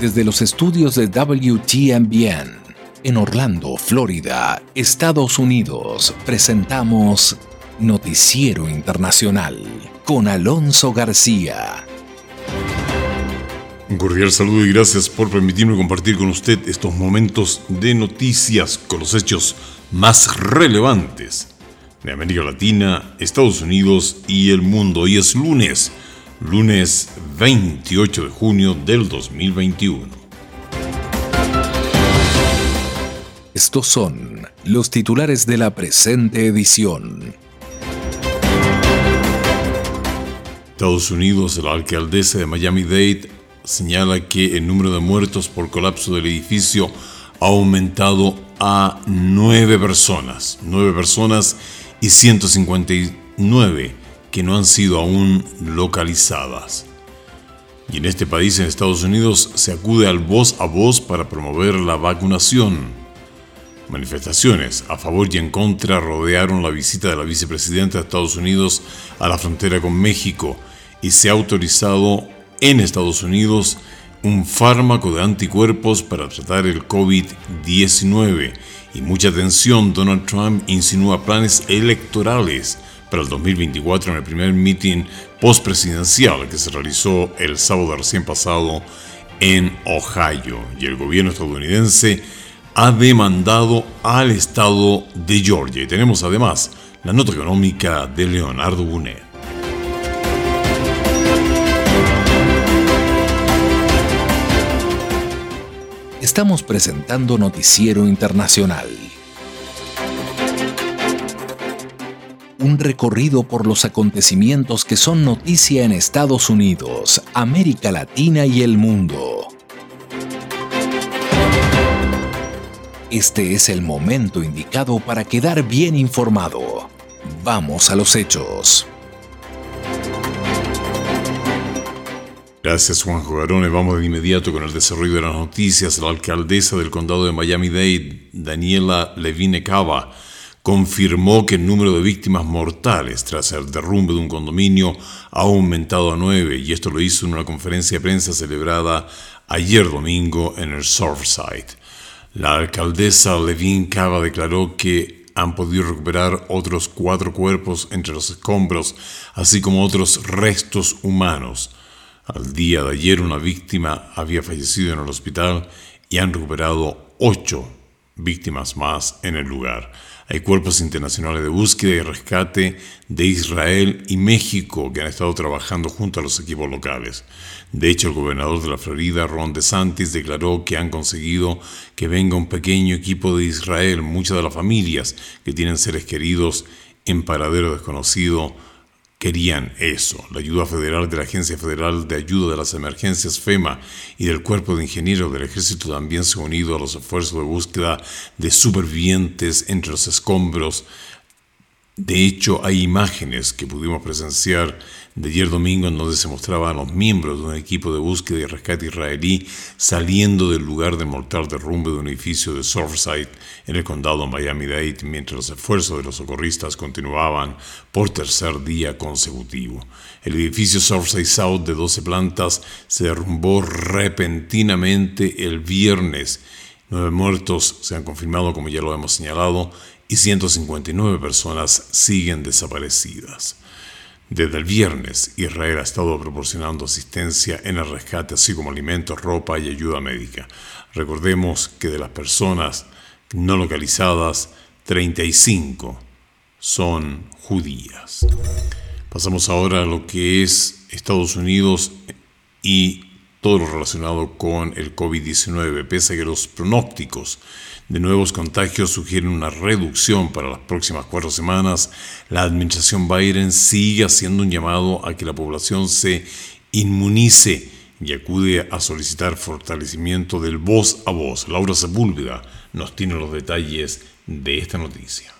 Desde los estudios de WTMBN en Orlando, Florida, Estados Unidos, presentamos Noticiero Internacional con Alonso García. Un cordial saludo y gracias por permitirme compartir con usted estos momentos de noticias con los hechos más relevantes de América Latina, Estados Unidos y el mundo. Hoy es lunes, lunes 28 de junio del 2021. Estos son los titulares de la presente edición. Estados Unidos, la alcaldesa de Miami-Dade señala que el número de muertos por colapso del edificio ha aumentado a nueve personas. Nueve personas y 159 que no han sido aún localizadas. Y en este país, en Estados Unidos, se acude al voz a voz para promover la vacunación. Manifestaciones a favor y en contra rodearon la visita de la vicepresidenta de Estados Unidos a la frontera con México y se ha autorizado en Estados Unidos un fármaco de anticuerpos para tratar el COVID-19 y mucha atención, Donald Trump insinúa planes electorales para el 2024 en el primer meeting postpresidencial que se realizó el sábado recién pasado en Ohio. Y el gobierno estadounidense ha demandado al estado de Georgia. Y tenemos además la nota económica de Leonardo Bunet. Estamos presentando Noticiero Internacional. Un recorrido por los acontecimientos que son noticia en Estados Unidos, América Latina y el mundo. Este es el momento indicado para quedar bien informado. Vamos a los hechos. Gracias Juan Garone. Vamos de inmediato con el desarrollo de las noticias. La alcaldesa del condado de Miami-Dade, Daniela Levine Cava, confirmó que el número de víctimas mortales tras el derrumbe de un condominio ha aumentado a nueve y esto lo hizo en una conferencia de prensa celebrada ayer domingo en el Surfside. La alcaldesa Levine Cava declaró que han podido recuperar otros cuatro cuerpos entre los escombros, así como otros restos humanos. Al día de ayer una víctima había fallecido en el hospital y han recuperado ocho víctimas más en el lugar. Hay cuerpos internacionales de búsqueda y rescate de Israel y México que han estado trabajando junto a los equipos locales. De hecho, el gobernador de la Florida, Ron DeSantis, declaró que han conseguido que venga un pequeño equipo de Israel. Muchas de las familias que tienen seres queridos en paradero desconocido querían eso. La ayuda federal de la Agencia Federal de Ayuda de las Emergencias FEMA y del Cuerpo de Ingenieros del Ejército también se han unido a los esfuerzos de búsqueda de supervivientes entre los escombros de hecho, hay imágenes que pudimos presenciar de ayer domingo en donde se mostraban los miembros de un equipo de búsqueda y rescate israelí saliendo del lugar del mortal derrumbe de un edificio de Surfside en el condado Miami-Dade mientras los esfuerzos de los socorristas continuaban por tercer día consecutivo. El edificio Surfside South de 12 plantas se derrumbó repentinamente el viernes. Nueve muertos se han confirmado, como ya lo hemos señalado, y 159 personas siguen desaparecidas. Desde el viernes, Israel ha estado proporcionando asistencia en el rescate, así como alimentos, ropa y ayuda médica. Recordemos que de las personas no localizadas, 35 son judías. Pasamos ahora a lo que es Estados Unidos y todo lo relacionado con el COVID-19, pese a que los pronósticos de nuevos contagios sugieren una reducción para las próximas cuatro semanas, la administración Biden sigue haciendo un llamado a que la población se inmunice y acude a solicitar fortalecimiento del voz a voz. Laura Sepúlveda nos tiene los detalles de esta noticia.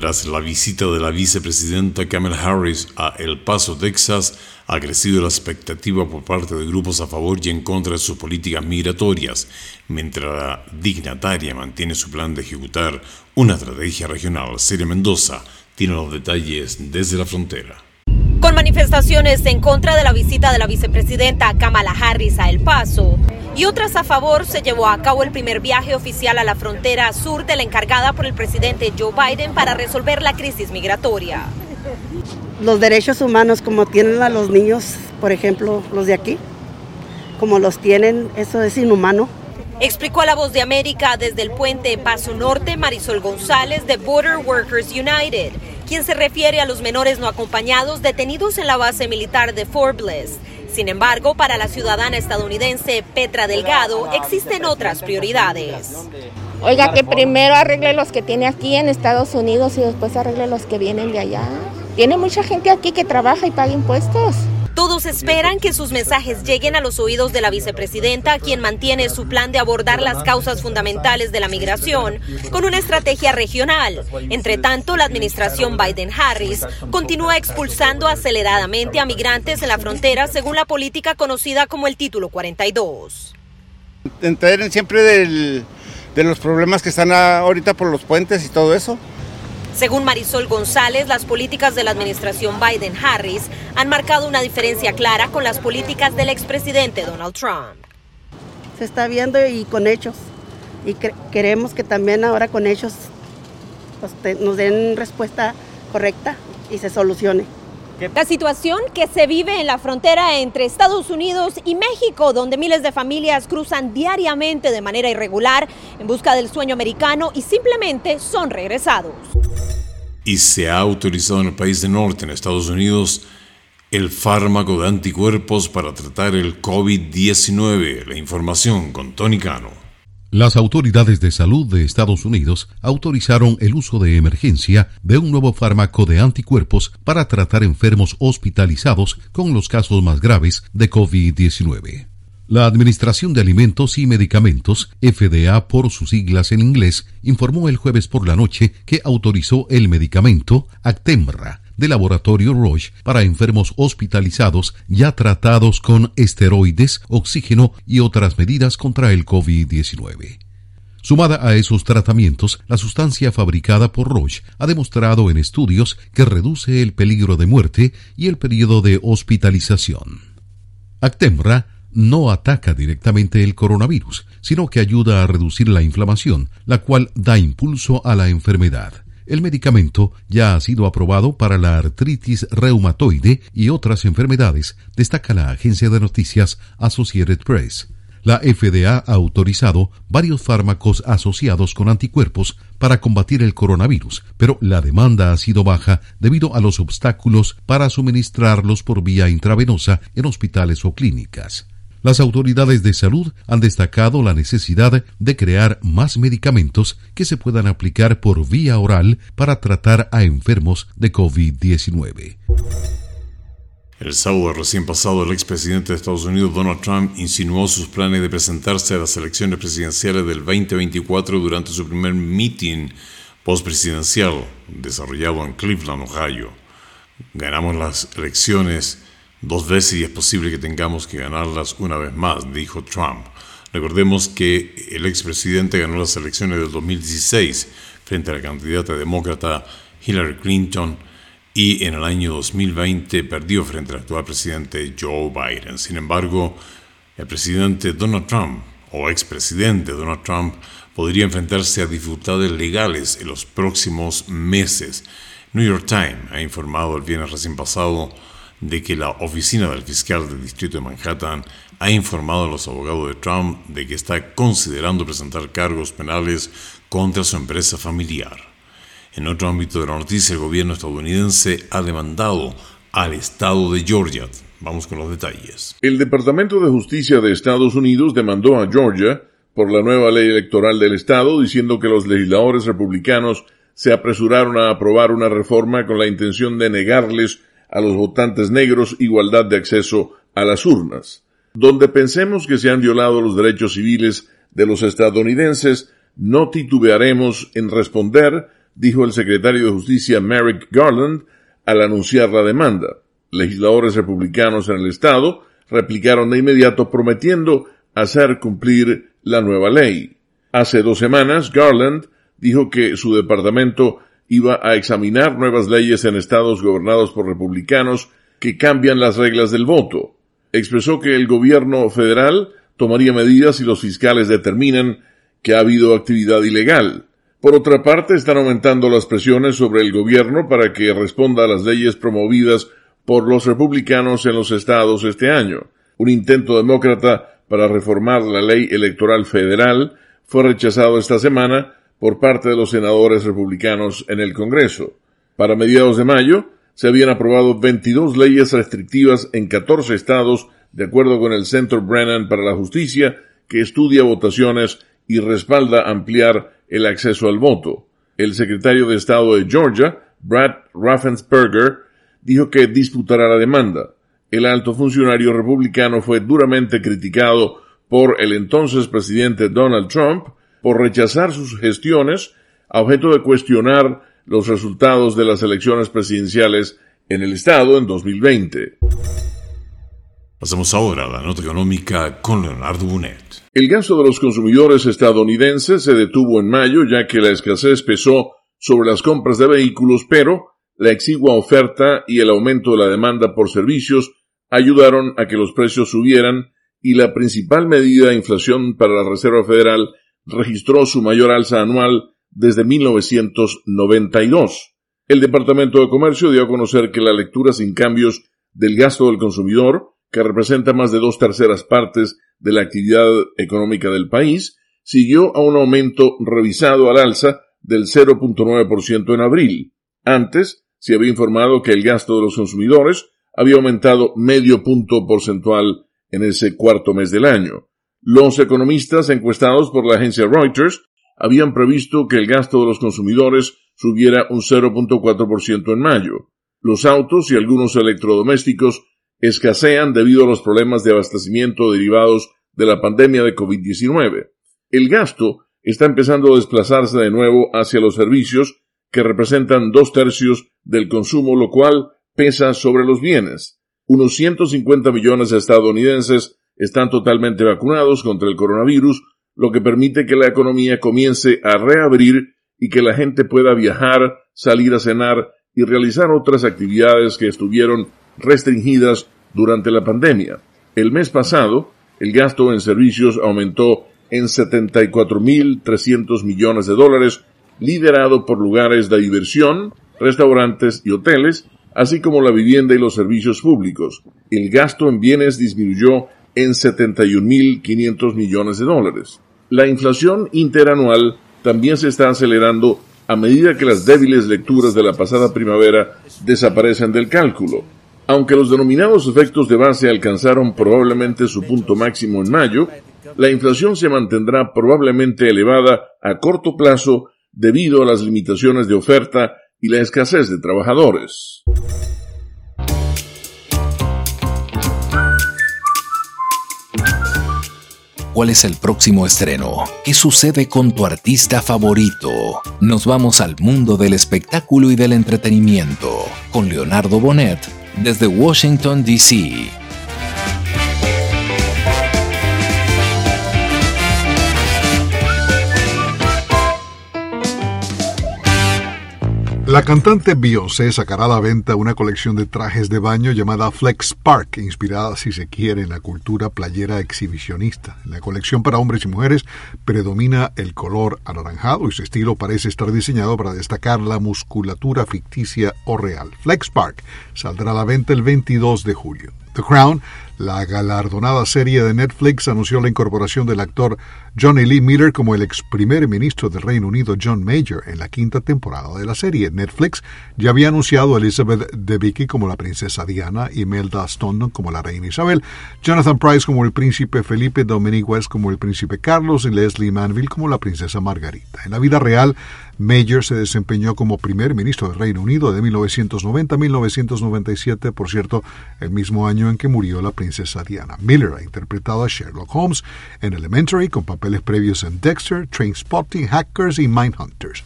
Tras la visita de la vicepresidenta Kamala Harris a El Paso, Texas, ha crecido la expectativa por parte de grupos a favor y en contra de sus políticas migratorias, mientras la dignataria mantiene su plan de ejecutar una estrategia regional. Celia Mendoza tiene los detalles desde la frontera. Con manifestaciones en contra de la visita de la vicepresidenta Kamala Harris a El Paso y otras a favor, se llevó a cabo el primer viaje oficial a la frontera sur de la encargada por el presidente Joe Biden para resolver la crisis migratoria. Los derechos humanos como tienen a los niños, por ejemplo, los de aquí, como los tienen, eso es inhumano. Explicó a la voz de América desde el puente Paso Norte Marisol González de Border Workers United quien se refiere a los menores no acompañados detenidos en la base militar de Fort Bliss. Sin embargo, para la ciudadana estadounidense Petra Delgado existen otras prioridades. Oiga, que primero arregle los que tiene aquí en Estados Unidos y después arregle los que vienen de allá. Tiene mucha gente aquí que trabaja y paga impuestos. Todos esperan que sus mensajes lleguen a los oídos de la vicepresidenta, quien mantiene su plan de abordar las causas fundamentales de la migración con una estrategia regional. Entre tanto, la administración Biden-Harris continúa expulsando aceleradamente a migrantes en la frontera según la política conocida como el Título 42. Enteren siempre de los problemas que están ahorita por los puentes y todo eso. Según Marisol González, las políticas de la administración Biden-Harris han marcado una diferencia clara con las políticas del expresidente Donald Trump. Se está viendo y con hechos. Y queremos que también ahora con hechos pues, nos den respuesta correcta y se solucione. La situación que se vive en la frontera entre Estados Unidos y México, donde miles de familias cruzan diariamente de manera irregular en busca del sueño americano y simplemente son regresados. Y se ha autorizado en el país de norte, en Estados Unidos, el fármaco de anticuerpos para tratar el COVID-19. La información con Tony Cano. Las autoridades de salud de Estados Unidos autorizaron el uso de emergencia de un nuevo fármaco de anticuerpos para tratar enfermos hospitalizados con los casos más graves de COVID-19. La Administración de Alimentos y Medicamentos, FDA por sus siglas en inglés, informó el jueves por la noche que autorizó el medicamento Actemra de laboratorio Roche para enfermos hospitalizados ya tratados con esteroides, oxígeno y otras medidas contra el COVID-19. Sumada a esos tratamientos, la sustancia fabricada por Roche ha demostrado en estudios que reduce el peligro de muerte y el periodo de hospitalización. Actemra no ataca directamente el coronavirus, sino que ayuda a reducir la inflamación, la cual da impulso a la enfermedad. El medicamento ya ha sido aprobado para la artritis reumatoide y otras enfermedades, destaca la agencia de noticias Associated Press. La FDA ha autorizado varios fármacos asociados con anticuerpos para combatir el coronavirus, pero la demanda ha sido baja debido a los obstáculos para suministrarlos por vía intravenosa en hospitales o clínicas. Las autoridades de salud han destacado la necesidad de crear más medicamentos que se puedan aplicar por vía oral para tratar a enfermos de COVID-19. El sábado recién pasado, el expresidente de Estados Unidos, Donald Trump, insinuó sus planes de presentarse a las elecciones presidenciales del 2024 durante su primer meeting postpresidencial desarrollado en Cleveland, Ohio. Ganamos las elecciones dos veces y es posible que tengamos que ganarlas una vez más, dijo Trump. Recordemos que el expresidente ganó las elecciones del 2016 frente a la candidata demócrata Hillary Clinton y en el año 2020 perdió frente al actual presidente Joe Biden. Sin embargo, el presidente Donald Trump o expresidente Donald Trump podría enfrentarse a dificultades legales en los próximos meses. New York Times ha informado el viernes recién pasado de que la oficina del fiscal del distrito de Manhattan ha informado a los abogados de Trump de que está considerando presentar cargos penales contra su empresa familiar. En otro ámbito de la noticia, el gobierno estadounidense ha demandado al estado de Georgia. Vamos con los detalles. El Departamento de Justicia de Estados Unidos demandó a Georgia por la nueva ley electoral del estado diciendo que los legisladores republicanos se apresuraron a aprobar una reforma con la intención de negarles a los votantes negros igualdad de acceso a las urnas. Donde pensemos que se han violado los derechos civiles de los estadounidenses, no titubearemos en responder dijo el secretario de Justicia Merrick Garland al anunciar la demanda. Legisladores republicanos en el estado replicaron de inmediato prometiendo hacer cumplir la nueva ley. Hace dos semanas, Garland dijo que su departamento iba a examinar nuevas leyes en estados gobernados por republicanos que cambian las reglas del voto. Expresó que el gobierno federal tomaría medidas si los fiscales determinan que ha habido actividad ilegal. Por otra parte, están aumentando las presiones sobre el gobierno para que responda a las leyes promovidas por los republicanos en los estados este año. Un intento demócrata para reformar la ley electoral federal fue rechazado esta semana por parte de los senadores republicanos en el Congreso. Para mediados de mayo, se habían aprobado 22 leyes restrictivas en 14 estados, de acuerdo con el Centro Brennan para la Justicia, que estudia votaciones y respalda ampliar el acceso al voto. El secretario de Estado de Georgia, Brad Raffensperger, dijo que disputará la demanda. El alto funcionario republicano fue duramente criticado por el entonces presidente Donald Trump por rechazar sus gestiones a objeto de cuestionar los resultados de las elecciones presidenciales en el estado en 2020. Pasamos ahora a la nota económica con Leonardo Bonet. El gasto de los consumidores estadounidenses se detuvo en mayo ya que la escasez pesó sobre las compras de vehículos, pero la exigua oferta y el aumento de la demanda por servicios ayudaron a que los precios subieran y la principal medida de inflación para la Reserva Federal registró su mayor alza anual desde 1992. El Departamento de Comercio dio a conocer que la lectura sin cambios del gasto del consumidor que representa más de dos terceras partes de la actividad económica del país, siguió a un aumento revisado al alza del 0.9% en abril. Antes se había informado que el gasto de los consumidores había aumentado medio punto porcentual en ese cuarto mes del año. Los economistas encuestados por la agencia Reuters habían previsto que el gasto de los consumidores subiera un 0.4% en mayo. Los autos y algunos electrodomésticos escasean debido a los problemas de abastecimiento derivados de la pandemia de COVID-19. El gasto está empezando a desplazarse de nuevo hacia los servicios que representan dos tercios del consumo, lo cual pesa sobre los bienes. Unos 150 millones de estadounidenses están totalmente vacunados contra el coronavirus, lo que permite que la economía comience a reabrir y que la gente pueda viajar, salir a cenar y realizar otras actividades que estuvieron restringidas durante la pandemia. El mes pasado, el gasto en servicios aumentó en 74.300 millones de dólares, liderado por lugares de diversión, restaurantes y hoteles, así como la vivienda y los servicios públicos. El gasto en bienes disminuyó en 71.500 millones de dólares. La inflación interanual también se está acelerando a medida que las débiles lecturas de la pasada primavera desaparecen del cálculo. Aunque los denominados efectos de base alcanzaron probablemente su punto máximo en mayo, la inflación se mantendrá probablemente elevada a corto plazo debido a las limitaciones de oferta y la escasez de trabajadores. ¿Cuál es el próximo estreno? ¿Qué sucede con tu artista favorito? Nos vamos al mundo del espectáculo y del entretenimiento con Leonardo Bonet desde Washington, D.C. La cantante Beyoncé sacará a la venta una colección de trajes de baño llamada Flex Park, inspirada, si se quiere, en la cultura playera exhibicionista. En la colección para hombres y mujeres predomina el color anaranjado y su estilo parece estar diseñado para destacar la musculatura ficticia o real. Flex Park saldrá a la venta el 22 de julio. The Crown la galardonada serie de Netflix anunció la incorporación del actor Johnny Lee Miller como el ex primer ministro del Reino Unido John Major en la quinta temporada de la serie. Netflix ya había anunciado a Elizabeth Debicki como la princesa Diana, Imelda Stone como la reina Isabel, Jonathan Price como el príncipe Felipe, Dominic West como el príncipe Carlos y Leslie Manville como la princesa Margarita. En la vida real, Major se desempeñó como primer ministro del Reino Unido de 1990 a 1997, por cierto, el mismo año en que murió la princesa Diana. Miller ha interpretado a Sherlock Holmes en Elementary con papeles previos en Dexter, Trainspotting, Hackers y Mindhunters.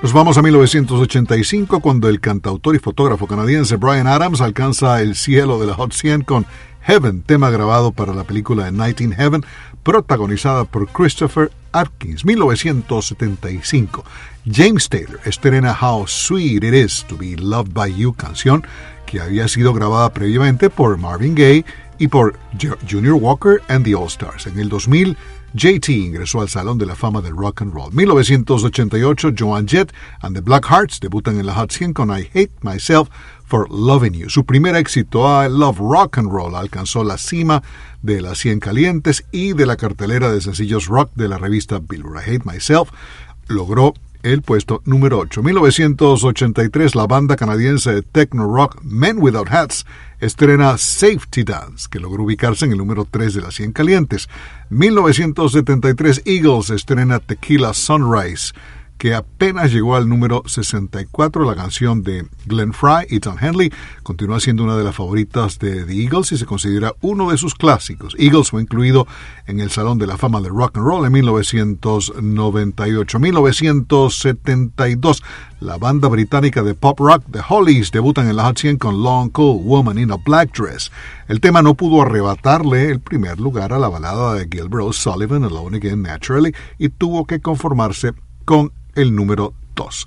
Nos vamos a 1985 cuando el cantautor y fotógrafo canadiense Brian Adams alcanza el cielo de la Hot 100 con Heaven, tema grabado para la película Night in Heaven, protagonizada por Christopher Atkins, 1975. James Taylor estrena How Sweet It Is to Be Loved by You, canción que había sido grabada previamente por Marvin Gaye y por Junior Walker and the All Stars. En el 2000, JT ingresó al Salón de la Fama del Rock and Roll. 1988, Joan Jett and the Black Hearts debutan en la Hot 100 con I Hate Myself for Loving You. Su primer éxito, I Love Rock and Roll, alcanzó la cima de las 100 calientes y de la cartelera de sencillos rock de la revista Billboard. I Hate Myself logró el puesto número 8. 1983, la banda canadiense de techno rock Men Without Hats estrena Safety Dance, que logró ubicarse en el número 3 de las 100 calientes. 1973, Eagles estrena Tequila Sunrise que apenas llegó al número 64. La canción de Glenn Fry y Tom Henley continúa siendo una de las favoritas de The Eagles y se considera uno de sus clásicos. Eagles fue incluido en el Salón de la Fama del Rock and Roll en 1998. 1972, la banda británica de pop rock The Hollies debutan en la Hot 100 con Long Cold Woman in a Black Dress. El tema no pudo arrebatarle el primer lugar a la balada de Gilbert Sullivan, Alone Again Naturally, y tuvo que conformarse con el número 2.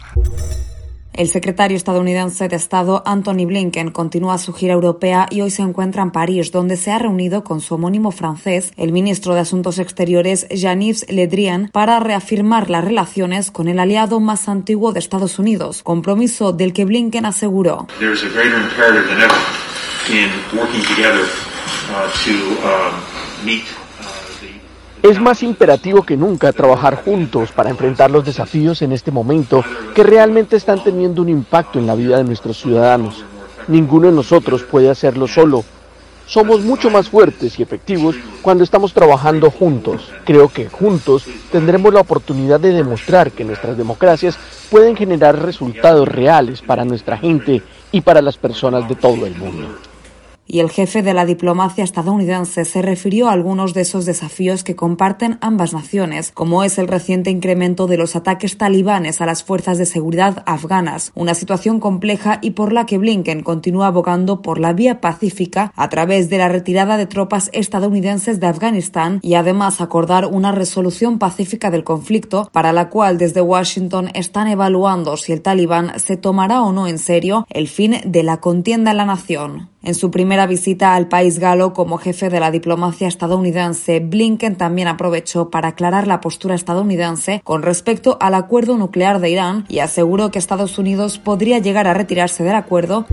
El secretario estadounidense de Estado Anthony Blinken continúa su gira europea y hoy se encuentra en París, donde se ha reunido con su homónimo francés, el ministro de Asuntos Exteriores Jean-Yves Le Drian, para reafirmar las relaciones con el aliado más antiguo de Estados Unidos, compromiso del que Blinken aseguró. Es más imperativo que nunca trabajar juntos para enfrentar los desafíos en este momento que realmente están teniendo un impacto en la vida de nuestros ciudadanos. Ninguno de nosotros puede hacerlo solo. Somos mucho más fuertes y efectivos cuando estamos trabajando juntos. Creo que juntos tendremos la oportunidad de demostrar que nuestras democracias pueden generar resultados reales para nuestra gente y para las personas de todo el mundo y el jefe de la diplomacia estadounidense se refirió a algunos de esos desafíos que comparten ambas naciones, como es el reciente incremento de los ataques talibanes a las fuerzas de seguridad afganas, una situación compleja y por la que Blinken continúa abogando por la vía pacífica a través de la retirada de tropas estadounidenses de Afganistán y además acordar una resolución pacífica del conflicto para la cual desde Washington están evaluando si el talibán se tomará o no en serio el fin de la contienda en la nación. En su primera visita al país galo como jefe de la diplomacia estadounidense, Blinken también aprovechó para aclarar la postura estadounidense con respecto al acuerdo nuclear de Irán y aseguró que Estados Unidos podría llegar a retirarse del acuerdo.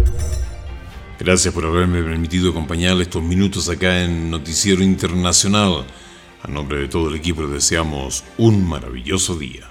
Gracias por haberme permitido acompañarle estos minutos acá en Noticiero Internacional. A nombre de todo el equipo deseamos un maravilloso día.